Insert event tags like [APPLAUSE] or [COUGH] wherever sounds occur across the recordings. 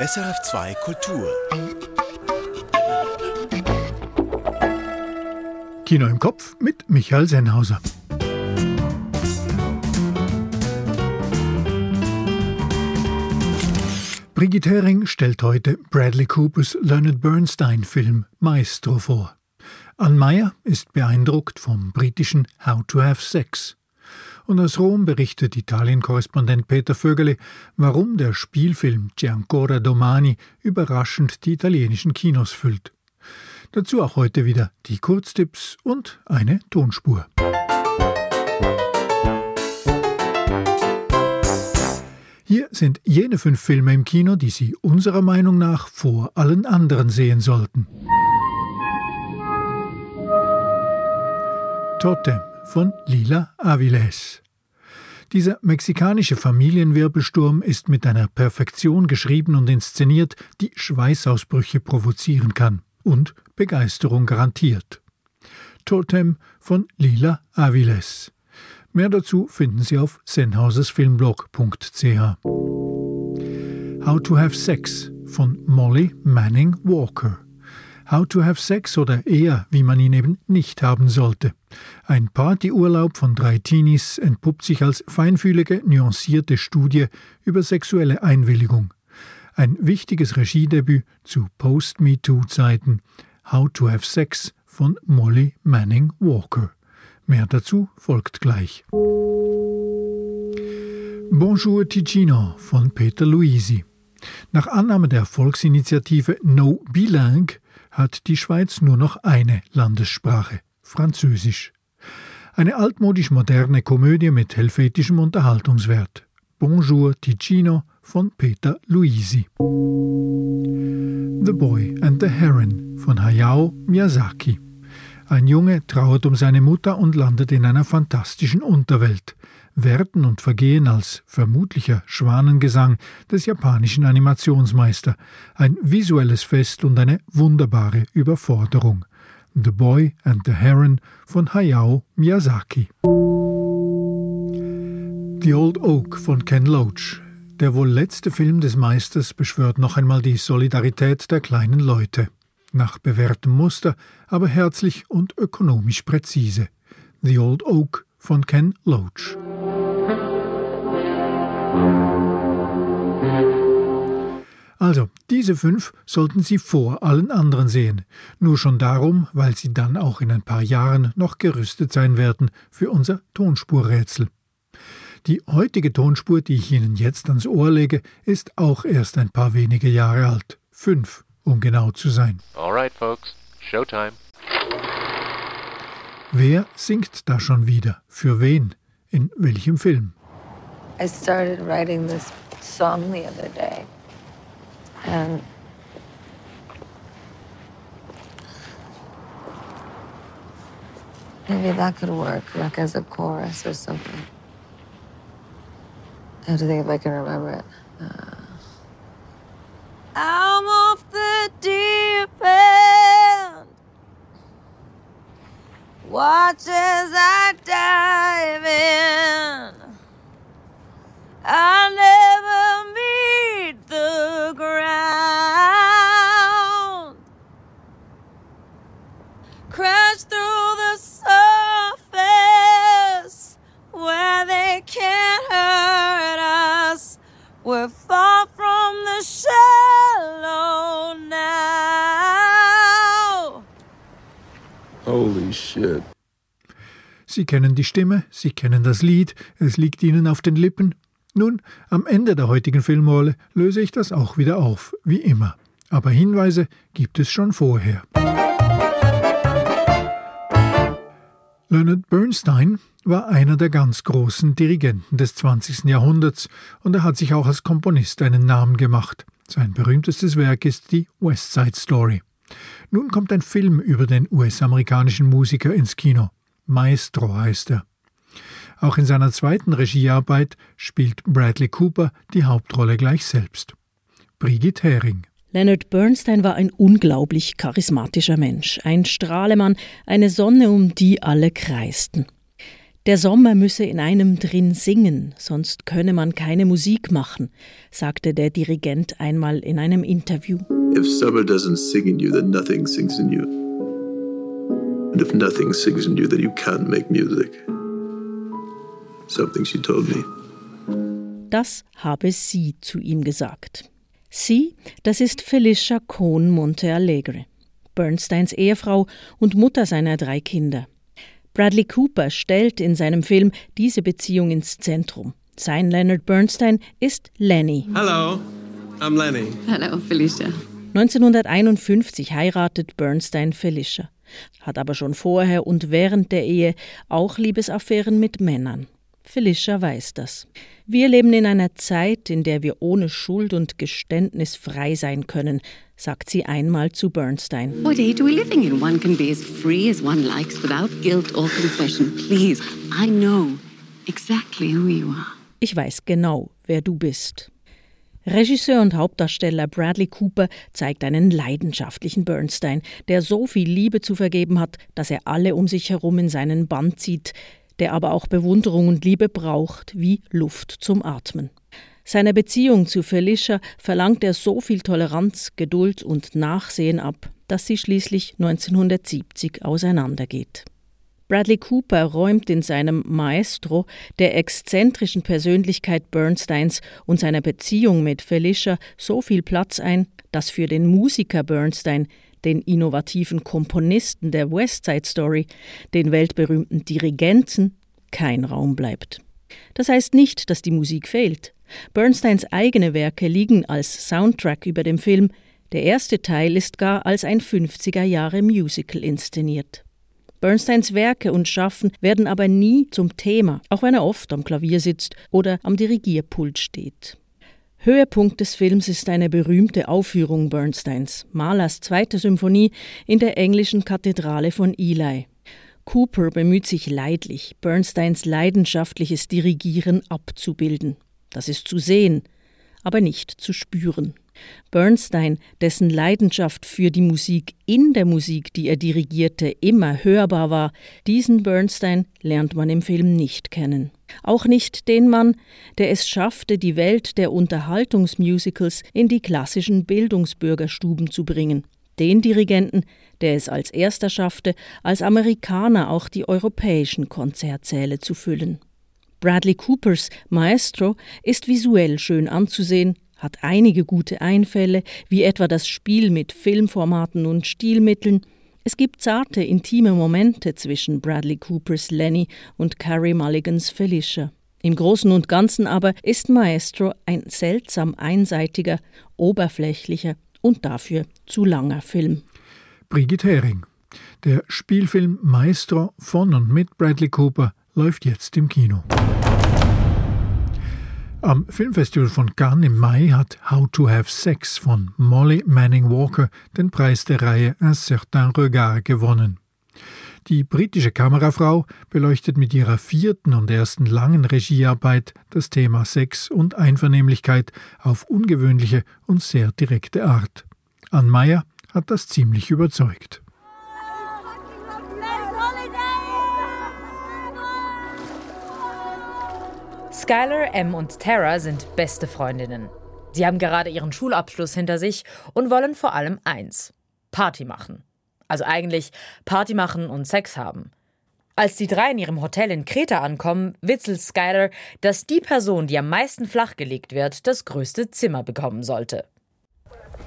SRF2 Kultur. Kino im Kopf mit Michael Sennhauser. Brigitte Hering stellt heute Bradley Coopers Leonard Bernstein-Film Maestro vor. Ann Meyer ist beeindruckt vom britischen How to Have Sex. Und aus Rom berichtet Italien-Korrespondent Peter Vögele, warum der Spielfilm Giancora Domani überraschend die italienischen Kinos füllt. Dazu auch heute wieder die Kurztipps und eine Tonspur. Hier sind jene fünf Filme im Kino, die Sie unserer Meinung nach vor allen anderen sehen sollten. Totem von Lila Aviles. Dieser mexikanische Familienwirbelsturm ist mit einer Perfektion geschrieben und inszeniert, die Schweißausbrüche provozieren kann und Begeisterung garantiert. Totem von Lila Aviles. Mehr dazu finden Sie auf sennhausersfilmblog.ch. How to Have Sex von Molly Manning Walker. How to Have Sex oder eher, wie man ihn eben nicht haben sollte. Ein Partyurlaub von drei Teenies entpuppt sich als feinfühlige, nuancierte Studie über sexuelle Einwilligung. Ein wichtiges Regiedebüt zu Post-MeToo-Zeiten. How to Have Sex von Molly Manning Walker. Mehr dazu folgt gleich. Bonjour Ticino von Peter Luisi. Nach Annahme der Volksinitiative No Bilingue hat die Schweiz nur noch eine Landessprache, Französisch. Eine altmodisch moderne Komödie mit helvetischem Unterhaltungswert. Bonjour Ticino von Peter Luisi. The Boy and the Heron von Hayao Miyazaki. Ein Junge trauert um seine Mutter und landet in einer fantastischen Unterwelt. Werden und Vergehen als vermutlicher Schwanengesang des japanischen Animationsmeister, ein visuelles Fest und eine wunderbare Überforderung. The Boy and the Heron von Hayao Miyazaki. The Old Oak von Ken Loach. Der wohl letzte Film des Meisters beschwört noch einmal die Solidarität der kleinen Leute nach bewährtem Muster, aber herzlich und ökonomisch präzise. The Old Oak von Ken Loach. Also, diese fünf sollten Sie vor allen anderen sehen, nur schon darum, weil Sie dann auch in ein paar Jahren noch gerüstet sein werden für unser Tonspurrätsel. Die heutige Tonspur, die ich Ihnen jetzt ans Ohr lege, ist auch erst ein paar wenige Jahre alt. Fünf um genau zu sein. Alright, folks, Showtime. Wer singt da schon wieder? Für wen? In welchem Film? I started writing this song the other day. And maybe that could work, like as a chorus or something. I have to think if I can remember it. Uh... I'm off the deep end. Watch as I dive in. I never meet the ground. Crash through the surface where they can't hurt us. We're far from the shallow now. Holy shit. Sie kennen die Stimme, Sie kennen das Lied, es liegt Ihnen auf den Lippen. Nun, am Ende der heutigen Filmrolle löse ich das auch wieder auf, wie immer. Aber Hinweise gibt es schon vorher. Leonard Bernstein war einer der ganz großen Dirigenten des 20. Jahrhunderts und er hat sich auch als Komponist einen Namen gemacht. Sein berühmtestes Werk ist die West Side Story. Nun kommt ein Film über den US-amerikanischen Musiker ins Kino. Maestro heißt er. Auch in seiner zweiten Regiearbeit spielt Bradley Cooper die Hauptrolle gleich selbst. Brigitte Hering. Leonard Bernstein war ein unglaublich charismatischer Mensch, ein Strahlemann, eine Sonne, um die alle kreisten. Der Sommer müsse in einem drin singen, sonst könne man keine Musik machen, sagte der Dirigent einmal in einem Interview. If summer doesn't sing in you, then nothing sings in you. And if nothing sings in you, then you can't make music. Something she told me. Das habe sie zu ihm gesagt. Sie, das ist Felicia Cohn Monte Alegre, Bernsteins Ehefrau und Mutter seiner drei Kinder. Bradley Cooper stellt in seinem Film diese Beziehung ins Zentrum. Sein Leonard Bernstein ist Lenny. Hello, I'm Lenny. Hello, Felicia. 1951 heiratet Bernstein Felicia, hat aber schon vorher und während der Ehe auch Liebesaffären mit Männern. Felicia weiß das. Wir leben in einer Zeit, in der wir ohne Schuld und Geständnis frei sein können, sagt sie einmal zu Bernstein. What age are we living in? One can be as free as one likes without guilt or confession. Please, I know exactly who you are. Ich weiß genau, wer du bist. Regisseur und Hauptdarsteller Bradley Cooper zeigt einen leidenschaftlichen Bernstein, der so viel Liebe zu vergeben hat, dass er alle um sich herum in seinen Bann zieht, der aber auch Bewunderung und Liebe braucht wie Luft zum Atmen. Seiner Beziehung zu Felicia verlangt er so viel Toleranz, Geduld und Nachsehen ab, dass sie schließlich 1970 auseinandergeht. Bradley Cooper räumt in seinem Maestro der exzentrischen Persönlichkeit Bernsteins und seiner Beziehung mit Felicia so viel Platz ein, dass für den Musiker Bernstein den innovativen Komponisten der West Side Story, den weltberühmten Dirigenten, kein Raum bleibt. Das heißt nicht, dass die Musik fehlt. Bernsteins eigene Werke liegen als Soundtrack über dem Film, der erste Teil ist gar als ein 50er Jahre Musical inszeniert. Bernsteins Werke und Schaffen werden aber nie zum Thema, auch wenn er oft am Klavier sitzt oder am Dirigierpult steht. Höhepunkt des Films ist eine berühmte Aufführung Bernsteins, Mahlers zweite Symphonie in der englischen Kathedrale von Ely. Cooper bemüht sich leidlich, Bernsteins leidenschaftliches Dirigieren abzubilden. Das ist zu sehen, aber nicht zu spüren. Bernstein, dessen Leidenschaft für die Musik in der Musik, die er dirigierte, immer hörbar war, diesen Bernstein lernt man im Film nicht kennen. Auch nicht den Mann, der es schaffte, die Welt der Unterhaltungsmusicals in die klassischen Bildungsbürgerstuben zu bringen. Den Dirigenten, der es als erster schaffte, als Amerikaner auch die europäischen Konzertsäle zu füllen. Bradley Coopers Maestro ist visuell schön anzusehen, hat einige gute Einfälle, wie etwa das Spiel mit Filmformaten und Stilmitteln. Es gibt zarte, intime Momente zwischen Bradley Coopers Lenny und Carrie Mulligans Felicia. Im Großen und Ganzen aber ist Maestro ein seltsam einseitiger, oberflächlicher und dafür zu langer Film. Brigitte Hering. Der Spielfilm Maestro von und mit Bradley Cooper läuft jetzt im Kino. Am Filmfestival von Cannes im Mai hat How to Have Sex von Molly Manning Walker den Preis der Reihe Un certain regard gewonnen. Die britische Kamerafrau beleuchtet mit ihrer vierten und ersten langen Regiearbeit das Thema Sex und Einvernehmlichkeit auf ungewöhnliche und sehr direkte Art. Ann Meyer hat das ziemlich überzeugt. Skylar, M und Tara sind beste Freundinnen. Sie haben gerade ihren Schulabschluss hinter sich und wollen vor allem eins: Party machen. Also eigentlich Party machen und Sex haben. Als die drei in ihrem Hotel in Kreta ankommen, witzelt Skylar, dass die Person, die am meisten flachgelegt wird, das größte Zimmer bekommen sollte.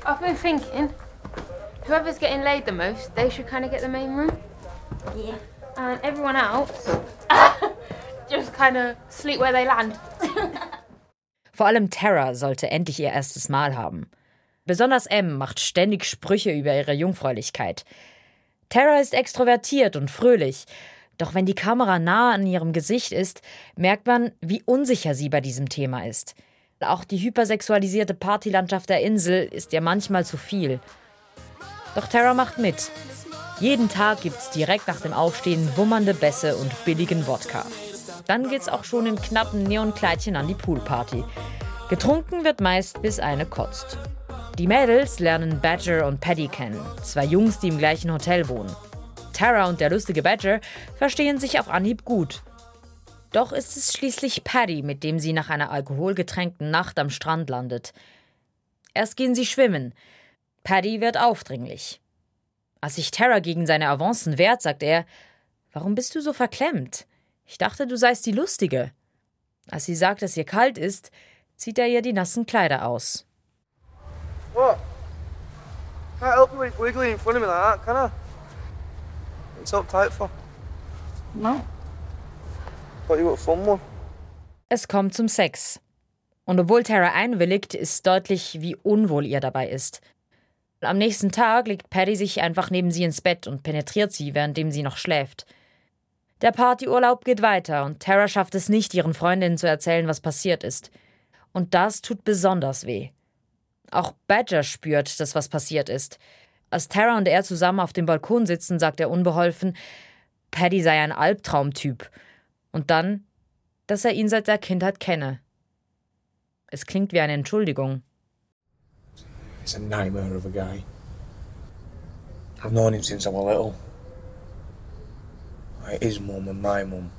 I've been thinking, whoever's getting laid the most, they should kind of get the main room. Yeah. And everyone else [LAUGHS] just kind of sleep where they land. Vor allem Tara sollte endlich ihr erstes Mal haben. Besonders M macht ständig Sprüche über ihre Jungfräulichkeit. Tara ist extrovertiert und fröhlich, doch wenn die Kamera nah an ihrem Gesicht ist, merkt man, wie unsicher sie bei diesem Thema ist. Auch die hypersexualisierte Partylandschaft der Insel ist ihr manchmal zu viel. Doch Tara macht mit. Jeden Tag gibt's direkt nach dem Aufstehen wummernde Bässe und billigen Wodka. Dann geht's auch schon im knappen Neonkleidchen an die Poolparty. Getrunken wird meist, bis eine kotzt. Die Mädels lernen Badger und Paddy kennen, zwei Jungs, die im gleichen Hotel wohnen. Tara und der lustige Badger verstehen sich auf Anhieb gut. Doch ist es schließlich Paddy, mit dem sie nach einer alkoholgetränkten Nacht am Strand landet. Erst gehen sie schwimmen. Paddy wird aufdringlich. Als sich Tara gegen seine Avancen wehrt, sagt er: Warum bist du so verklemmt? Ich dachte, du seist die Lustige. Als sie sagt, dass ihr kalt ist, zieht er ihr die nassen Kleider aus. What? Can't help you wiggling in front of me like that, can I? It's so tight for. No. Thought you got fun one. Es kommt zum Sex. Und obwohl Tara einwilligt, ist deutlich, wie unwohl ihr dabei ist. Am nächsten Tag legt Paddy sich einfach neben sie ins Bett und penetriert sie, währenddem sie noch schläft. Der Partyurlaub geht weiter und Tara schafft es nicht, ihren Freundinnen zu erzählen, was passiert ist. Und das tut besonders weh. Auch Badger spürt, dass was passiert ist. Als Tara und er zusammen auf dem Balkon sitzen, sagt er unbeholfen, Paddy sei ein Albtraumtyp. Und dann, dass er ihn seit der Kindheit kenne. Es klingt wie eine Entschuldigung. He's a nightmare of a guy. I've known him since I was little. Like his mum and my mum,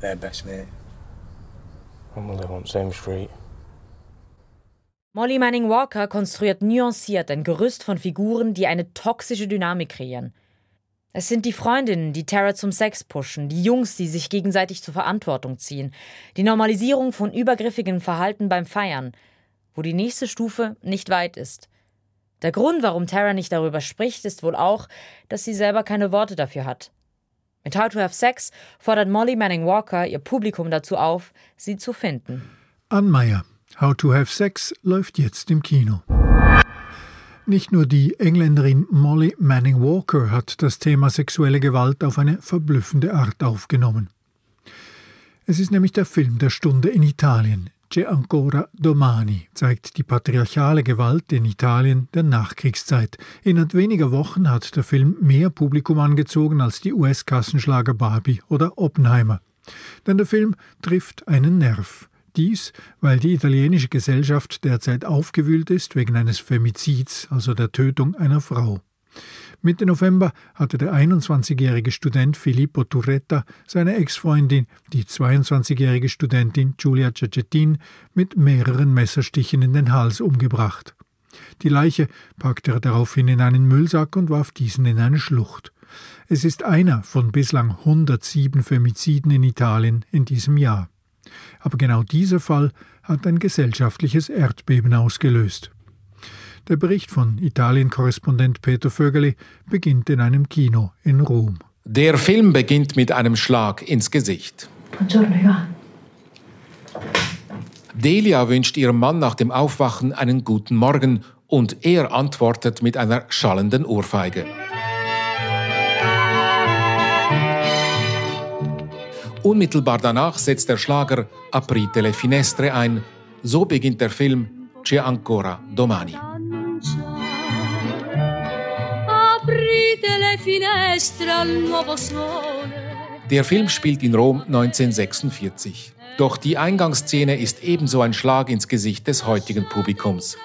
they're best mate. And we live on the same street. Molly Manning Walker konstruiert nuanciert ein Gerüst von Figuren, die eine toxische Dynamik kreieren. Es sind die Freundinnen, die Tara zum Sex pushen, die Jungs, die sich gegenseitig zur Verantwortung ziehen, die Normalisierung von übergriffigem Verhalten beim Feiern, wo die nächste Stufe nicht weit ist. Der Grund, warum Tara nicht darüber spricht, ist wohl auch, dass sie selber keine Worte dafür hat. Mit How to Have Sex fordert Molly Manning Walker ihr Publikum dazu auf, sie zu finden. Ann Meyer, How to Have Sex läuft jetzt im Kino. Nicht nur die Engländerin Molly Manning Walker hat das Thema sexuelle Gewalt auf eine verblüffende Art aufgenommen. Es ist nämlich der Film der Stunde in Italien. C'è ancora domani zeigt die patriarchale Gewalt in Italien der Nachkriegszeit. Innerhalb weniger Wochen hat der Film mehr Publikum angezogen als die US-Kassenschlager Barbie oder Oppenheimer. Denn der Film trifft einen Nerv. Dies, weil die italienische Gesellschaft derzeit aufgewühlt ist wegen eines Femizids, also der Tötung einer Frau. Mitte November hatte der 21-jährige Student Filippo Turretta seine Ex-Freundin, die 22-jährige Studentin Giulia Cecchettin, mit mehreren Messerstichen in den Hals umgebracht. Die Leiche packte er daraufhin in einen Müllsack und warf diesen in eine Schlucht. Es ist einer von bislang 107 Femiziden in Italien in diesem Jahr. Aber genau dieser Fall hat ein gesellschaftliches Erdbeben ausgelöst. Der Bericht von Italien-Korrespondent Peter Vögeli beginnt in einem Kino in Rom. Der Film beginnt mit einem Schlag ins Gesicht. Delia wünscht ihrem Mann nach dem Aufwachen einen guten Morgen und er antwortet mit einer schallenden Ohrfeige. Unmittelbar danach setzt der Schlager Aprite le finestre ein. So beginnt der Film C'è ancora domani. Der Film spielt in Rom 1946. Doch die Eingangsszene ist ebenso ein Schlag ins Gesicht des heutigen Publikums.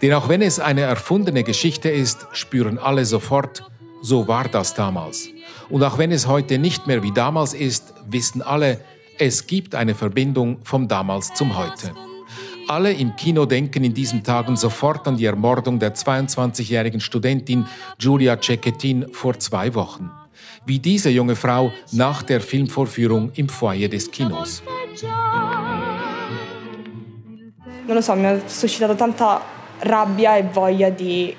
Denn auch wenn es eine erfundene Geschichte ist, spüren alle sofort, so war das damals. Und auch wenn es heute nicht mehr wie damals ist, wissen alle, es gibt eine Verbindung vom damals zum heute. Alle im Kino denken in diesen Tagen sofort an die Ermordung der 22-jährigen Studentin Giulia Cecchettin vor zwei Wochen. Wie diese junge Frau nach der Filmvorführung im Foyer des Kinos. Non lo so, mi ha suscitato tanta rabbia e voglia di.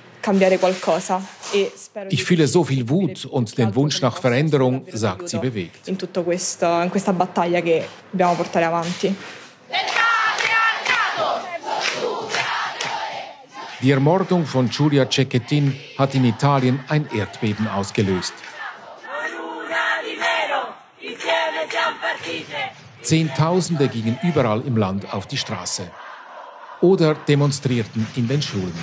E ich fühle so viel Wut und den Wunsch nach Veränderung, sagt sie bewegt. In, in questa battaglia che dobbiamo portare avanti. Die Ermordung von Giulia Cecchettin hat in Italien ein Erdbeben ausgelöst. Zehntausende gingen überall im Land auf die Straße oder demonstrierten in den Schulen.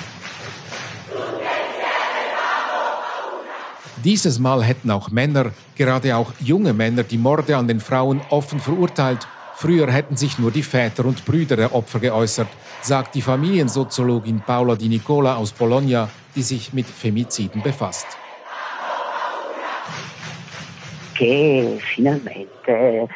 Dieses Mal hätten auch Männer, gerade auch junge Männer, die Morde an den Frauen offen verurteilt. Früher hätten sich nur die Väter und Brüder der Opfer geäußert, sagt die Familiensoziologin Paola Di Nicola aus Bologna, die sich mit Femiziden befasst. Che finalmente eh,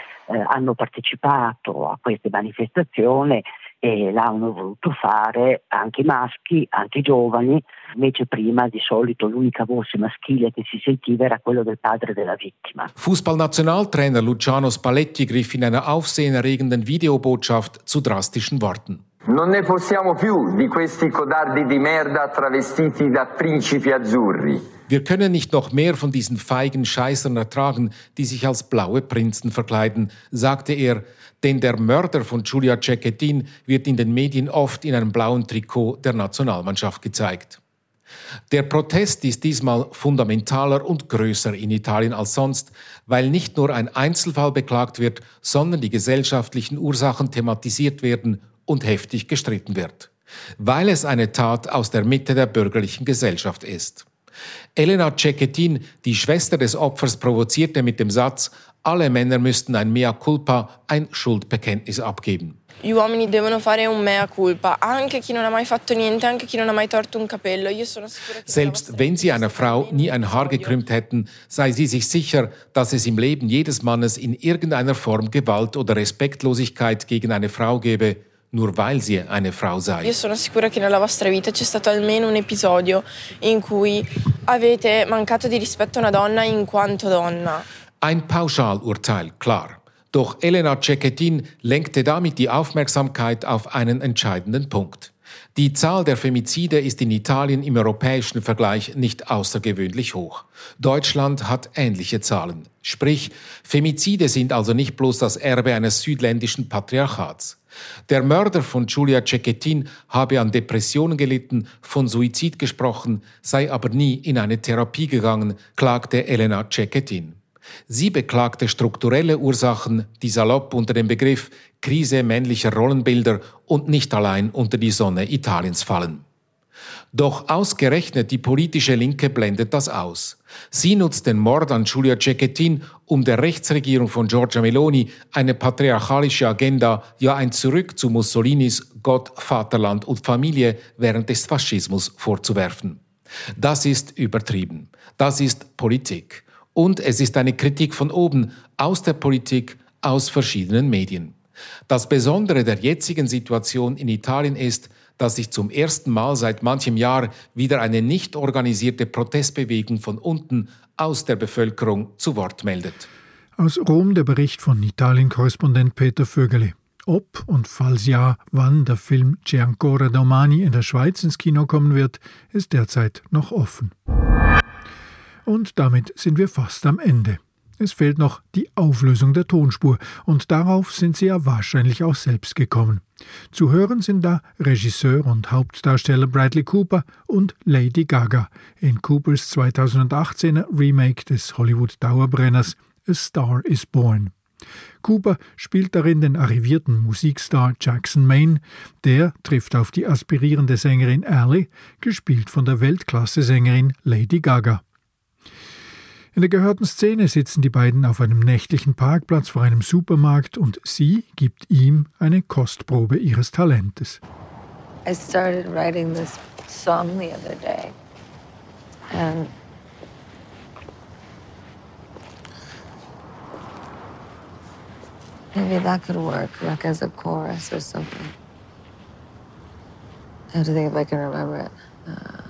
hanno partecipato a queste manifestazioni e l'hanno voluto fare anche i maschi, anche i giovani, invece prima di solito l'unica voce maschile che si sentiva era quello del padre della vittima. Fußballnationaltrainer Luciano Spalletti griff in einer aufsehenerregenden Videobotschaft zu drastischen Worten. Non ne possiamo più di questi codardi di merda travestiti da principi azzurri. Wir können nicht noch mehr von diesen feigen Scheißern ertragen, die sich als blaue Prinzen verkleiden, sagte er, denn der Mörder von Giulia Cecchettin wird in den Medien oft in einem blauen Trikot der Nationalmannschaft gezeigt. Der Protest ist diesmal fundamentaler und größer in Italien als sonst, weil nicht nur ein Einzelfall beklagt wird, sondern die gesellschaftlichen Ursachen thematisiert werden und heftig gestritten wird, weil es eine Tat aus der Mitte der bürgerlichen Gesellschaft ist. Elena Cecchettin, die Schwester des Opfers, provozierte mit dem Satz, alle Männer müssten ein Mea culpa, ein Schuldbekenntnis abgeben. Gli uomini devono fare un mea culpa, anche chi non ha mai fatto niente, anche chi non ha mai torto un capello. Io sono sicura che Selbst wenn sie einer Frau nie ein Haar gekrümmt hätten, sei sie sich sicher, dass es im Leben jedes Mannes in irgendeiner Form Gewalt oder Respektlosigkeit gegen eine Frau gebe, nur weil sie eine Frau sei. Io sono sicura che nella vostra vita c'è stato almeno un episodio in cui avete mancato di rispetto a una donna in quanto donna. Ein Pauschalurteil, klar. Doch Elena Cecchettin lenkte damit die Aufmerksamkeit auf einen entscheidenden Punkt. Die Zahl der Femizide ist in Italien im europäischen Vergleich nicht außergewöhnlich hoch. Deutschland hat ähnliche Zahlen. Sprich, Femizide sind also nicht bloß das Erbe eines südländischen Patriarchats. Der Mörder von Giulia Cecchettin habe an Depressionen gelitten, von Suizid gesprochen, sei aber nie in eine Therapie gegangen, klagte Elena Cecchettin. Sie beklagte strukturelle Ursachen, die salopp unter dem Begriff Krise männlicher Rollenbilder und nicht allein unter die Sonne Italiens fallen. Doch ausgerechnet die politische Linke blendet das aus. Sie nutzt den Mord an Giulia Cecchettin, um der Rechtsregierung von Giorgia Meloni eine patriarchalische Agenda, ja ein Zurück zu Mussolinis Gott, Vaterland und Familie während des Faschismus vorzuwerfen. Das ist übertrieben. Das ist Politik. Und es ist eine Kritik von oben, aus der Politik, aus verschiedenen Medien. Das Besondere der jetzigen Situation in Italien ist, dass sich zum ersten Mal seit manchem Jahr wieder eine nicht organisierte Protestbewegung von unten aus der Bevölkerung zu Wort meldet. Aus Rom der Bericht von Italien-Korrespondent Peter Vögele. Ob und falls ja, wann der Film C'è ancora domani in der Schweiz ins Kino kommen wird, ist derzeit noch offen. Und damit sind wir fast am Ende. Es fehlt noch die Auflösung der Tonspur, und darauf sind Sie ja wahrscheinlich auch selbst gekommen. Zu hören sind da Regisseur und Hauptdarsteller Bradley Cooper und Lady Gaga in Coopers 2018er Remake des Hollywood-Dauerbrenners A Star is Born. Cooper spielt darin den arrivierten Musikstar Jackson Maine, der trifft auf die aspirierende Sängerin Allie, gespielt von der Weltklasse-Sängerin Lady Gaga. In der gehörten Szene sitzen die beiden auf einem nächtlichen Parkplatz vor einem Supermarkt und sie gibt ihm eine Kostprobe ihres Talentes. I started writing this song the other day. And maybe that could work, like as a chorus or something. I have to think if I can remember it. Uh,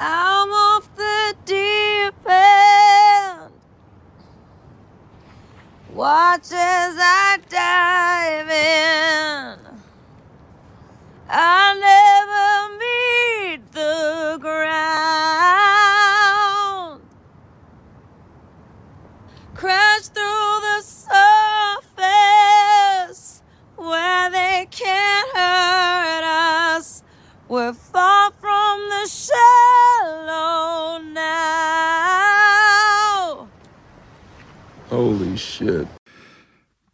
I'm off the deep end. Watch as I dive in. I never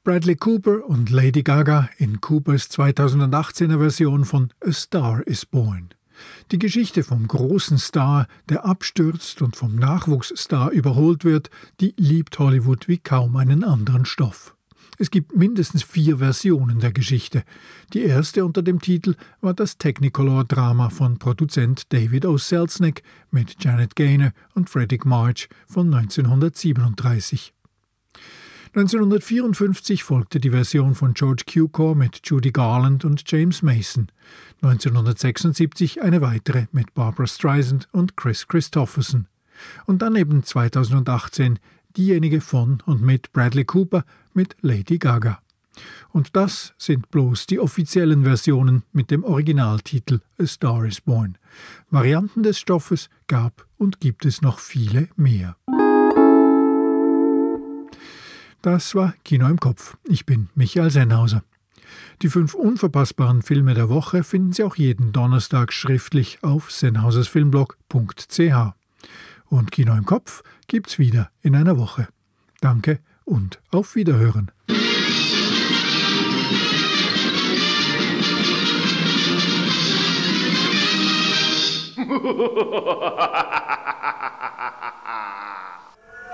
Bradley Cooper und Lady Gaga in Coopers 2018er Version von A Star is Born. Die Geschichte vom großen Star, der abstürzt und vom Nachwuchsstar überholt wird, die liebt Hollywood wie kaum einen anderen Stoff. Es gibt mindestens vier Versionen der Geschichte. Die erste unter dem Titel war das Technicolor-Drama von Produzent David O. Selznick mit Janet Gaynor und Frederick March von 1937. 1954 folgte die Version von George Cukor mit Judy Garland und James Mason. 1976 eine weitere mit Barbara Streisand und Chris Christopherson. Und dann eben 2018 diejenige von und mit Bradley Cooper mit Lady Gaga. Und das sind bloß die offiziellen Versionen mit dem Originaltitel A Star is Born. Varianten des Stoffes gab und gibt es noch viele mehr. Das war Kino im Kopf. Ich bin Michael Sennhauser. Die fünf unverpassbaren Filme der Woche finden Sie auch jeden Donnerstag schriftlich auf sennhausersfilmblog.ch. Und Kino im Kopf gibt's wieder in einer Woche. Danke und auf Wiederhören. [LAUGHS]